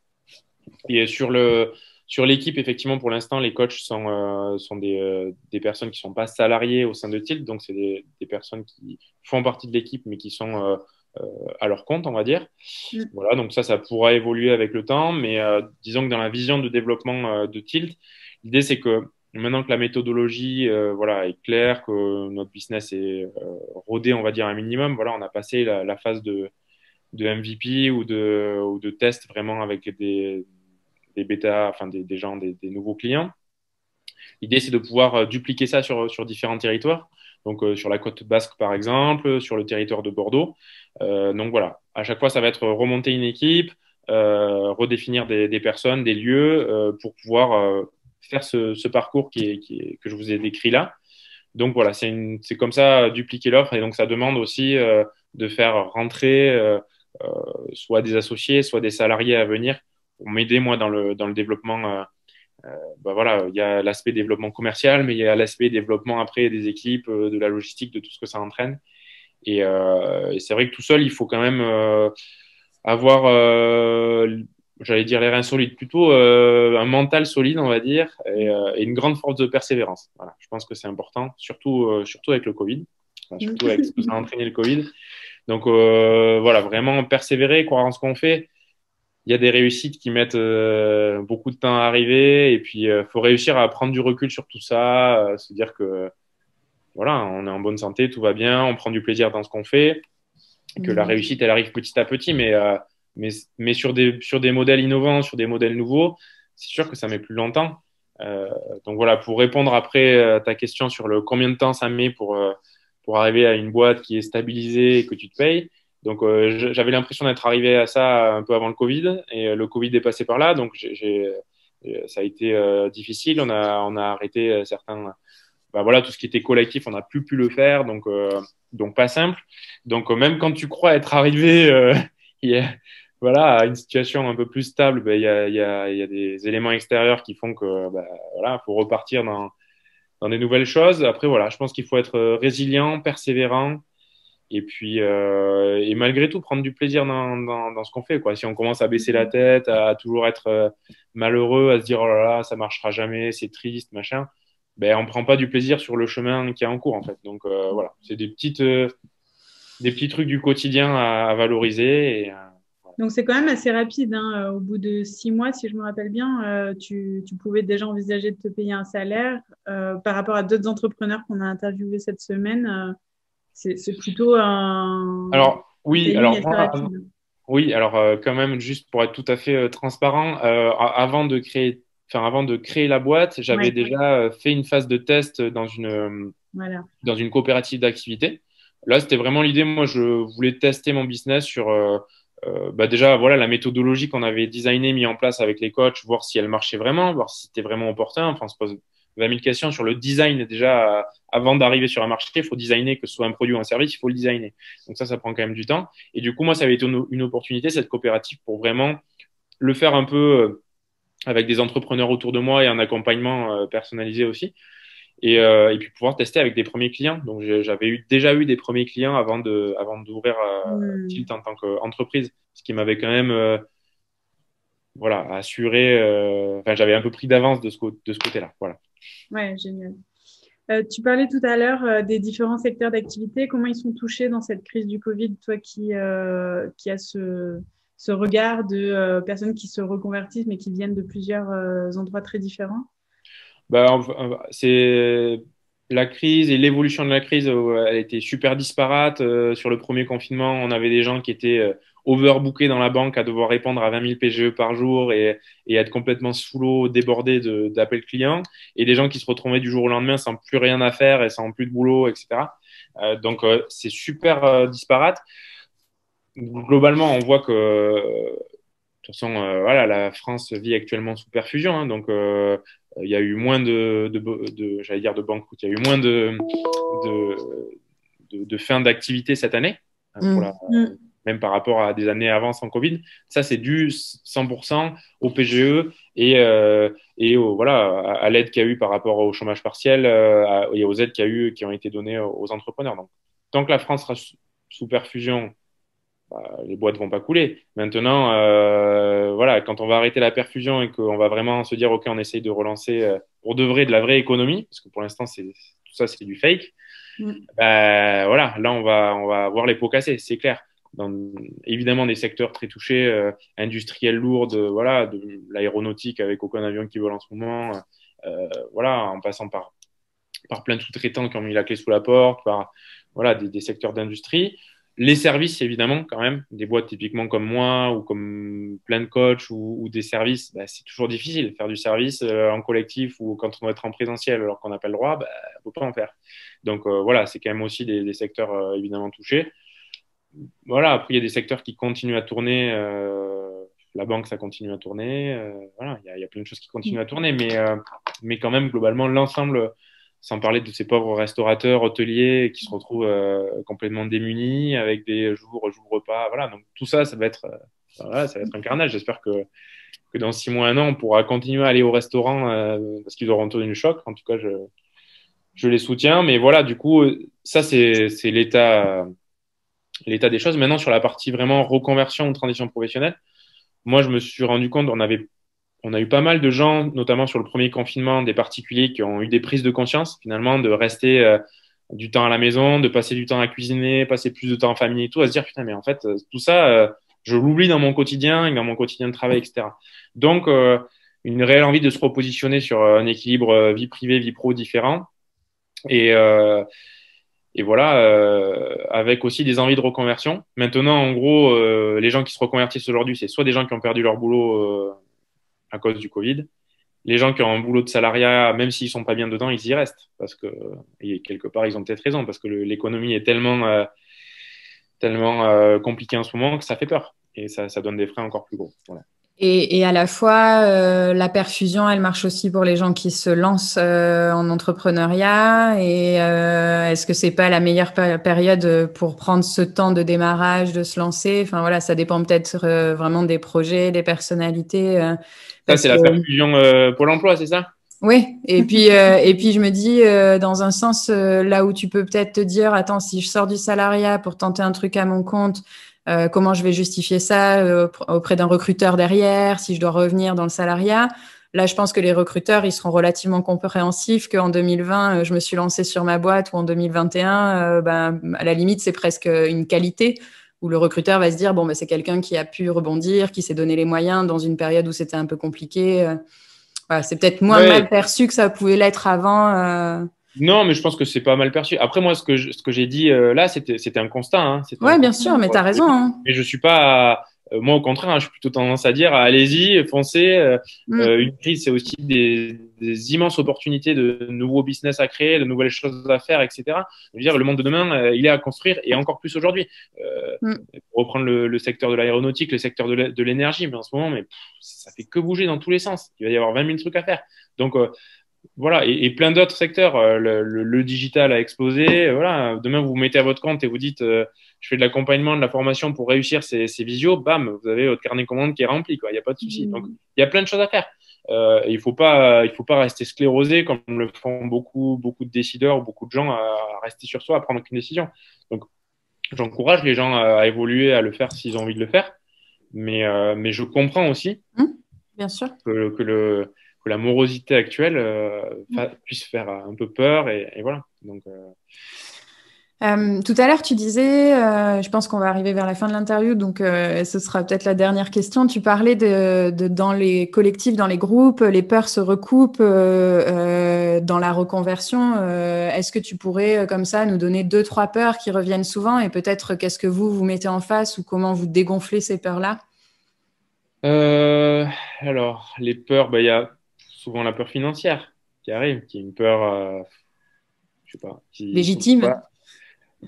Et sur le sur l'équipe, effectivement, pour l'instant, les coachs sont, euh, sont des, euh, des, personnes qui sont pas salariées au sein de Tilt, donc c'est des, des, personnes qui font partie de l'équipe, mais qui sont euh, à leur compte, on va dire. Mm. Voilà, donc ça, ça pourra évoluer avec le temps, mais disons que dans la vision de développement de Tilt, l'idée c'est que maintenant que la méthodologie voilà, est claire, que notre business est rodé, on va dire un minimum, voilà, on a passé la, phase de, de MVP ou de, ou de test vraiment avec des, des bêta, enfin des, des gens, des, nouveaux clients. L'idée, c'est de pouvoir euh, dupliquer ça sur, sur différents territoires. Donc, euh, sur la côte basque, par exemple, sur le territoire de Bordeaux. Euh, donc, voilà. À chaque fois, ça va être remonter une équipe, redéfinir des, personnes, des lieux pour pouvoir faire ce, parcours qui que je vous ai décrit là. Donc, voilà, c'est comme ça dupliquer l'offre. Et donc, ça demande aussi de faire rentrer soit des associés, soit des salariés à venir pour m'aider, moi, dans le, dans le développement euh, bah voilà, il y a l'aspect développement commercial, mais il y a l'aspect développement après des équipes, euh, de la logistique, de tout ce que ça entraîne. Et, euh, et c'est vrai que tout seul, il faut quand même avoir, j'allais dire les reins solides, plutôt un mental solide, on va dire, et, et, une grande force de persévérance. Voilà, je pense que c'est important, surtout, surtout avec le Covid, surtout avec ce que ça a entraîné le Covid. Donc voilà, vraiment persévérer, croire en ce qu'on fait il y a des réussites qui mettent euh, beaucoup de temps à arriver et puis euh, faut réussir à prendre du recul sur tout ça, euh, se dire que voilà, on est en bonne santé, tout va bien, on prend du plaisir dans ce qu'on fait, que la mmh. réussite elle arrive petit à petit, mais mais mais sur des sur des modèles innovants, sur des modèles nouveaux, c'est sûr que ça met plus longtemps. donc voilà, pour répondre après à ta question sur le combien de temps ça met pour pour arriver à une boîte qui est stabilisée et que tu te payes. Donc euh, j'avais l'impression d'être arrivé à ça un peu avant le Covid et euh, le Covid est passé par là, donc j'ai, euh, ça a été difficile. On a, on a arrêté certains, bah voilà, tout ce qui était collectif, on n'a plus pu le faire, donc donc pas simple. Donc même quand tu crois être arrivé, voilà, à une situation un peu plus stable, bah, il y, a, y, a, y, a, des éléments extérieurs qui font que bah, voilà, faut repartir dans dans des nouvelles choses. Après voilà, je pense qu'il faut être résilient, persévérant. Et puis, euh, et malgré tout, prendre du plaisir dans, dans, ce qu'on fait. Quoi. Si on commence à baisser la tête, à toujours être euh, malheureux, à se dire oh là là, ça marchera jamais, c'est triste, machin, ben on prend pas du plaisir sur le chemin qui est en cours en fait. Donc euh, voilà, c'est des petites, des petits trucs du quotidien à, valoriser. Donc c'est quand même assez rapide. Hein. Au bout de six mois, si je me rappelle bien, tu, tu, pouvais déjà envisager de te payer un salaire par rapport à d'autres entrepreneurs qu'on a interviewés cette semaine c'est plutôt un. Alors, oui, alors, oui, alors euh, quand même, juste pour être tout à fait euh, transparent, euh, avant de créer. Enfin, avant de créer la boîte, j'avais déjà fait une phase de test dans une, voilà. dans une coopérative d'activité. Là, c'était vraiment l'idée. Moi, je voulais tester mon business sur bah déjà voilà la méthodologie qu'on avait designée, mis en place avec les coachs, voir si elle marchait vraiment, voir si c'était vraiment opportun. Enfin, on se pose 20 000 questions sur le design déjà avant d'arriver sur un marché. Il faut designer, que ce soit un produit ou un service, il faut le designer. Donc ça, ça prend quand même du temps. Et du coup, moi, ça avait été une, opportunité, cette coopérative, pour vraiment le faire un peu euh, avec des entrepreneurs autour de moi et un accompagnement euh, personnalisé aussi. Et, euh, et, puis pouvoir tester avec des premiers clients. Donc j'avais eu, déjà eu des premiers clients avant de avant d'ouvrir euh, mmh. Tilt en tant qu'entreprise, ce qui m'avait quand même euh, voilà assuré. Enfin j'avais un peu pris d'avance de ce, de ce côté-là. Voilà. Ouais, génial. Euh, tu parlais tout à l'heure euh, des différents secteurs d'activité. Comment ils sont touchés dans cette crise du Covid, toi qui, euh, qui as ce, ce regard de personnes qui se reconvertissent mais qui viennent de plusieurs endroits très différents? Bah, C'est la crise et l'évolution de la crise, elle été super disparate. sur le premier confinement, on avait des gens qui étaient overbooké dans la banque à devoir répondre à 20 000 PGE par jour et, et être complètement sous l'eau, débordé d'appels clients, et des gens qui se retrouvaient du jour au lendemain sans plus rien à faire et sans plus de boulot, etc. Euh, donc euh, c'est super euh, disparate. Globalement, on voit que de toute façon, voilà, la France vit actuellement sous perfusion, hein, donc il y a eu moins de, de, de j'allais dire de banqueroute, il y a eu moins de, de, de, fin d'activité cette année. Pour la, mmh même par rapport à des années avant sans Covid. Ça, c'est dû 100% au PGE et, euh, et au, voilà, à, l'aide qu'il y a eu par rapport au chômage partiel euh, et aux aides qu'il y a eu qui ont été données aux entrepreneurs. Donc, tant que la France sera sous perfusion, bah, les boîtes vont pas couler. Maintenant, euh, voilà, quand on va arrêter la perfusion et qu'on va vraiment se dire, OK, on essaye de relancer pour de vrai de la vraie économie, parce que pour l'instant, c'est tout ça, c'est du fake. Mm. Bah, voilà, là, on va, on va voir les pots cassés, c'est clair. Évidemment des secteurs très touchés, euh, industriels lourds, voilà, de l'aéronautique avec aucun avion qui vole en ce moment, euh, voilà, en passant par par plein de sous-traitants qui ont mis la clé sous la porte, par voilà des, secteurs d'industrie. Les services, évidemment, quand même, des boîtes typiquement comme moi ou comme plein de coachs ou, des services, bah, c'est toujours difficile. Faire du service euh, en collectif ou quand on doit être en présentiel alors qu'on n'a pas le droit, bah, ne peut pas en faire. Donc euh, voilà, c'est quand même aussi des, secteurs euh, évidemment touchés. Voilà, après, il y a des secteurs qui continuent à tourner. la banque, ça continue à tourner. voilà, il y, a, plein de choses qui continuent à tourner, mais, mais quand même, globalement, l'ensemble sans parler de ces pauvres restaurateurs, hôteliers qui se retrouvent euh, complètement démunis avec des jours, jours repas. Voilà, donc tout ça, ça va être, euh, voilà, ça va être un carnage. J'espère que, que dans six mois, un an, on pourra continuer à aller au restaurant euh, parce qu'ils auront tenu le choc. En tout cas, je, je les soutiens. Mais voilà, du coup, ça, c'est l'état l'état des choses. Maintenant, sur la partie vraiment reconversion ou transition professionnelle, moi, je me suis rendu compte, on avait on a eu pas mal de gens, notamment sur le premier confinement, des particuliers qui ont eu des prises de conscience finalement de rester euh, du temps à la maison, de passer du temps à cuisiner, passer plus de temps en famille et tout, à se dire putain mais en fait euh, tout ça, euh, je l'oublie dans mon quotidien et dans mon quotidien de travail, etc. Donc une réelle envie de se repositionner sur un équilibre vie privée, vie pro différent et et voilà, avec aussi des envies de reconversion. Maintenant, en gros, les gens qui se reconvertissent aujourd'hui, c'est soit des gens qui ont perdu leur boulot à cause du Covid. Les gens qui ont un boulot de salariat, même s'ils sont pas bien dedans, ils y restent parce que et quelque part ils ont peut-être raison parce que l'économie est tellement euh, tellement euh, compliquée en ce moment que ça fait peur et ça, ça donne des frais encore plus gros. Voilà. Et, et, à la fois, euh, la perfusion, elle marche aussi pour les gens qui se lancent euh, en entrepreneuriat. Et euh, est-ce que c'est pas la meilleure période pour prendre ce temps de démarrage, de se lancer? Enfin voilà, ça dépend peut-être euh, vraiment des projets, des personnalités. ça, c'est la perfusion pour l'emploi, c'est ça? Oui, et puis et puis je me dis dans un sens là où tu peux peut-être te dire attends si je sors du salariat pour tenter un truc à mon compte, euh, comment je vais justifier ça euh, auprès d'un recruteur derrière, si je dois revenir dans le salariat. Là, je pense que les recruteurs, ils seront relativement compréhensifs qu'en 2020, euh, je me suis lancée sur ma boîte ou en 2021, ben, à la limite, c'est presque une qualité où le recruteur va se dire, bon, ben, c'est quelqu'un qui a pu rebondir, qui s'est donné les moyens dans une période où c'était un peu compliqué. Voilà, c'est peut-être moins mal perçu que ça pouvait l'être avant. Non, mais je pense que c'est pas mal perçu. Après, moi, ce que ce que j'ai dit euh, là, c'était c'était un constat. Hein. Ouais, bien sûr, mais tu as raison. Hein. Mais je suis pas. Euh, moi, au contraire, hein, je suis plutôt tendance à dire allez-y, foncez. Euh, mm. une crise, c'est aussi des, des, immenses opportunités de nouveaux business à créer, de nouvelles choses à faire, etc. Je veux dire, le monde de demain, il est à construire et encore plus aujourd'hui. Mm. Pour reprendre le, le secteur de l'aéronautique, le secteur de l'énergie, mais en ce moment, mais ça fait que bouger dans tous les sens. Il va y avoir 20 000 trucs à faire. Donc voilà, et, plein d'autres secteurs. Euh, le, le, digital a explosé. Voilà, demain vous vous mettez à votre compte et vous dites, euh, je fais de l'accompagnement, de la formation pour réussir ces, ces visios. Bam, vous avez votre carnet de commandes qui est rempli. Il n'y a pas de souci. Mmh. Donc il y a plein de choses à faire. Euh, il faut pas, il faut pas rester sclérosé comme le font beaucoup, beaucoup de décideurs, beaucoup de gens à, rester sur soi, à prendre aucune décision. Donc j'encourage les gens à, évoluer, à le faire s'ils ont envie de le faire. Mais, euh, mais je comprends aussi. Mmh, bien sûr. que, que le que la morosité actuelle euh, puisse faire un peu peur et, et voilà. Donc, euh... Euh, tout à l'heure, tu disais, euh, je pense qu'on va arriver vers la fin de l'interview, donc euh, ce sera peut-être la dernière question. Tu parlais de, de, dans les collectifs, dans les groupes, les peurs se recoupent dans la reconversion. Est-ce que tu pourrais, comme ça, nous donner deux, trois peurs qui reviennent souvent et peut-être qu'est-ce que vous, vous mettez en face ou comment vous dégonflez ces peurs-là? Alors, les peurs, bah, il y a souvent la peur financière qui arrive, qui est une peur, euh, je sais pas. légitime.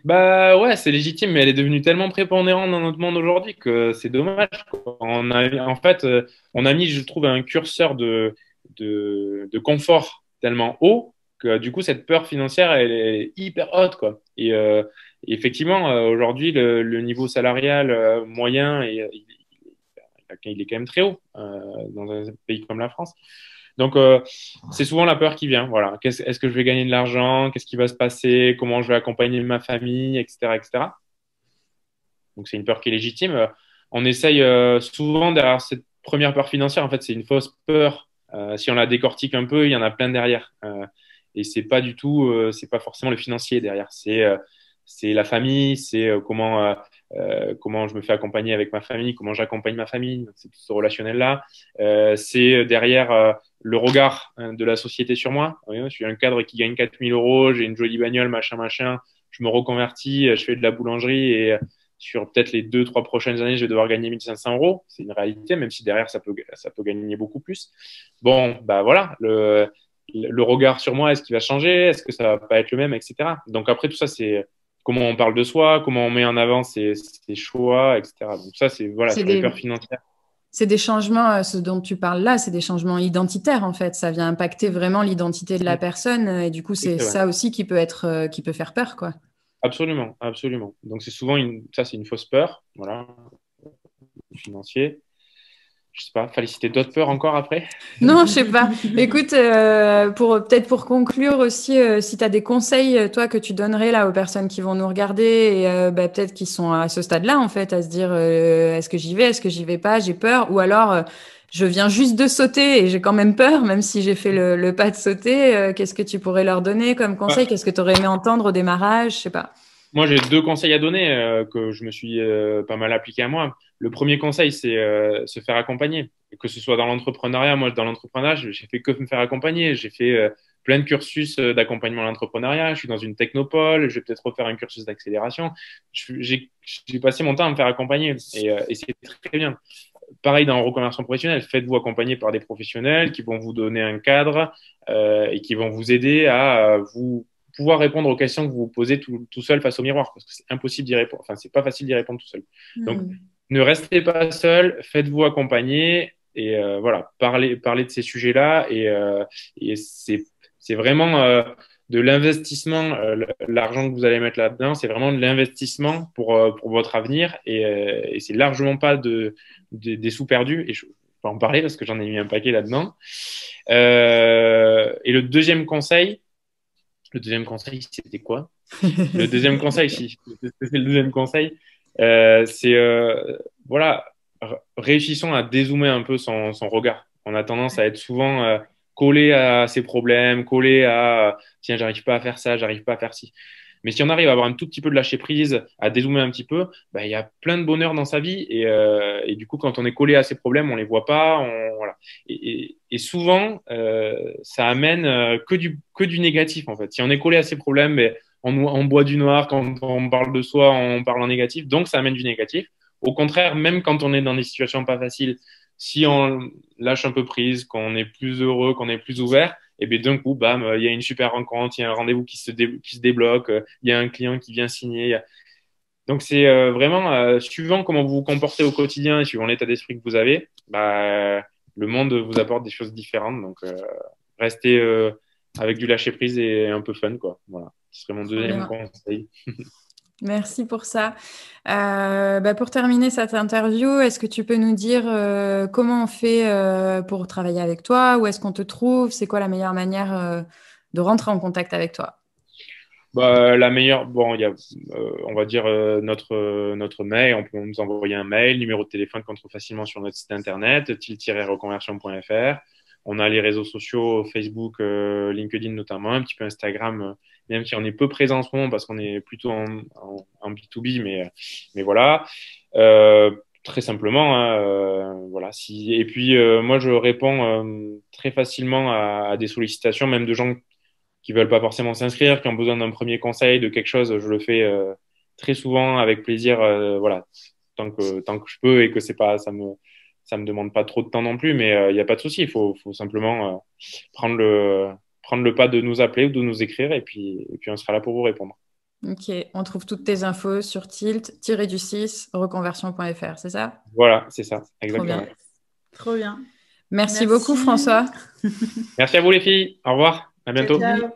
Bah ouais, c'est légitime, mais elle est devenue tellement prépondérante dans notre monde aujourd'hui que c'est dommage. On a, en fait, euh, on a mis, je trouve, un curseur de, de, de, confort tellement haut que du coup, cette peur financière, elle est hyper haute, quoi. Et, euh, effectivement, euh, aujourd'hui, le, le, niveau salarial euh, moyen, est, il, il, est quand même très haut dans un pays comme la France. Donc, euh, c'est souvent la peur qui vient. Voilà. Est-ce que je vais gagner de l'argent? Qu'est-ce qui va se passer? Comment je vais accompagner ma famille, etc., etc. Donc, c'est une peur qui est légitime. On essaye euh, souvent derrière cette première peur financière. En fait, c'est une fausse peur. Euh, si on la décortique un peu, il y en a plein derrière. Euh, et c'est pas du tout, c'est pas forcément le financier derrière. C'est c'est la famille, c'est comment comment je me fais accompagner avec ma famille, comment j'accompagne ma famille, c'est tout ce relationnel-là. c'est derrière le regard hein, de la société sur moi. Je suis un cadre qui gagne 4000 euros, j'ai une jolie bagnole, machin, machin. Je me reconvertis, je fais de la boulangerie et sur peut-être les deux, trois prochaines années, je vais devoir gagner 1500 euros. C'est une réalité, même si derrière, ça peut, ça peut gagner beaucoup plus. Bon, bah voilà, le, le regard sur moi, est-ce qu'il va changer? Est-ce que ça va pas être le même, etc. Donc après, tout ça, c'est comment on parle de soi, comment on met en avant ses, choix, etc. Donc ça, c'est voilà, sur les peurs financières. C'est des changements, euh, ce dont tu parles là, c'est des changements identitaires en fait. Ça vient impacter vraiment l'identité de la personne et du coup, c'est ça aussi qui peut être, euh, qui peut faire peur, quoi. Absolument, absolument. Donc c'est souvent une, ça c'est une fausse peur, voilà, financier. Je sais pas, fallait citer d'autres peurs encore après? Non, je sais pas. Écoute, euh, pour peut-être pour conclure aussi, euh, si tu as des conseils, euh, toi, que tu donnerais là aux personnes qui vont nous regarder et bah, peut-être qui sont à ce stade-là, en fait, à se dire est-ce que j'y vais, est-ce que j'y vais pas, j'ai peur, ou alors je viens juste de sauter et j'ai quand même peur, même si j'ai fait le, pas de sauter. Euh, qu'est-ce que tu pourrais leur donner comme conseil? Qu'est-ce que tu aurais aimé entendre au démarrage? Je sais pas. Moi, j'ai deux conseils à donner euh, que je me suis euh, pas mal appliqué à moi. Le premier conseil, c'est se faire accompagner. Que ce soit dans l'entrepreneuriat, moi, dans l'entrepreneuriat, j'ai fait que me faire accompagner. J'ai fait plein de cursus d'accompagnement à l'entrepreneuriat. Je suis dans une technopole. Je vais peut-être refaire un cursus d'accélération. J'ai passé mon temps à me faire accompagner et, et c'est très bien pareil dans la reconversion professionnelle, faites-vous accompagner par des professionnels qui vont vous donner un cadre euh, et qui vont vous aider à euh, vous pouvoir répondre aux questions que vous vous posez tout, seul face au miroir, parce que c'est impossible d'y répondre. Enfin, c'est pas facile d'y répondre tout seul. Donc, hmm. ne restez pas seul, faites-vous accompagner et euh, voilà, parlez, parlez de ces sujets-là et, et c'est vraiment de l'investissement, l'argent que vous allez mettre là-dedans, c'est vraiment de l'investissement pour, pour votre avenir et, et c'est largement pas de, des, sous perdus, et je, peux en parler parce que j'en ai mis un paquet là-dedans. Euh, et le deuxième conseil, le deuxième conseil, c'était quoi? Le deuxième conseil, si, c'est le deuxième conseil, euh, c'est euh, voilà, réussissons à dézoomer un peu son, son, regard. On a tendance à être souvent collé à ses problèmes, collé à tiens, j'arrive pas à faire ça, j'arrive pas à faire ci. Mais si on arrive à avoir un tout petit peu de lâcher prise, à dézoomer un petit peu, bah, il y a plein de bonheur dans sa vie. Et, euh, et, du coup, quand on est collé à ces problèmes, on les voit pas. On, voilà. et, et, souvent, euh, ça amène euh, que du, que du négatif, en fait. Si on est collé à ces problèmes, mais on, on boit du noir. Quand on parle de soi, on parle en négatif. Donc, ça amène du négatif. Au contraire, même quand on est dans des situations pas faciles, si on lâche un peu prise, qu'on est plus heureux, qu'on est plus ouvert, et bien d'un coup, bam, il y a une super rencontre, il y a un rendez-vous qui se, qui se débloque, il y a un client qui vient signer. Donc c'est euh, vraiment euh, suivant comment vous vous comportez au quotidien et suivant l'état d'esprit que vous avez, bah, le monde vous apporte des choses différentes. Donc euh, restez avec du lâcher prise et un peu fun, quoi. Voilà, ce serait mon deuxième conseil. Merci pour ça. Euh, bah, pour terminer cette interview, est-ce que tu peux nous dire euh, comment on fait euh, pour travailler avec toi? Où est-ce qu'on te trouve? C'est quoi la meilleure manière de rentrer en contact avec toi? Bah, La meilleure, on va dire notre, notre mail. On peut nous envoyer un mail, numéro de téléphone qu'on trouve facilement sur notre site internet, til-reconversion.fr. On a les réseaux sociaux, Facebook, LinkedIn notamment, un petit peu Instagram même si on est peu présent en ce moment parce qu'on est plutôt en, en, B2B, mais, mais voilà. Euh, très simplement, hein, euh, voilà. Si, et puis, euh, moi, je réponds euh, très facilement à, à, des sollicitations, même de gens qui veulent pas forcément s'inscrire, qui ont besoin d'un premier conseil, de quelque chose. Je le fais euh, très souvent avec plaisir, voilà, tant que, tant que je peux et que c'est pas, ça me, ça me demande pas trop de temps non plus, mais il n'y a pas de souci. Il faut, faut simplement prendre le prendre le pas de nous appeler ou de nous écrire et puis, et puis on sera là pour vous répondre. Ok, on trouve toutes tes infos sur tilt-du6 reconversion.fr, c'est ça? Voilà, c'est ça, exactement. Trop bien. Merci, beaucoup François. Merci à vous les filles, au revoir, à bientôt. ciao.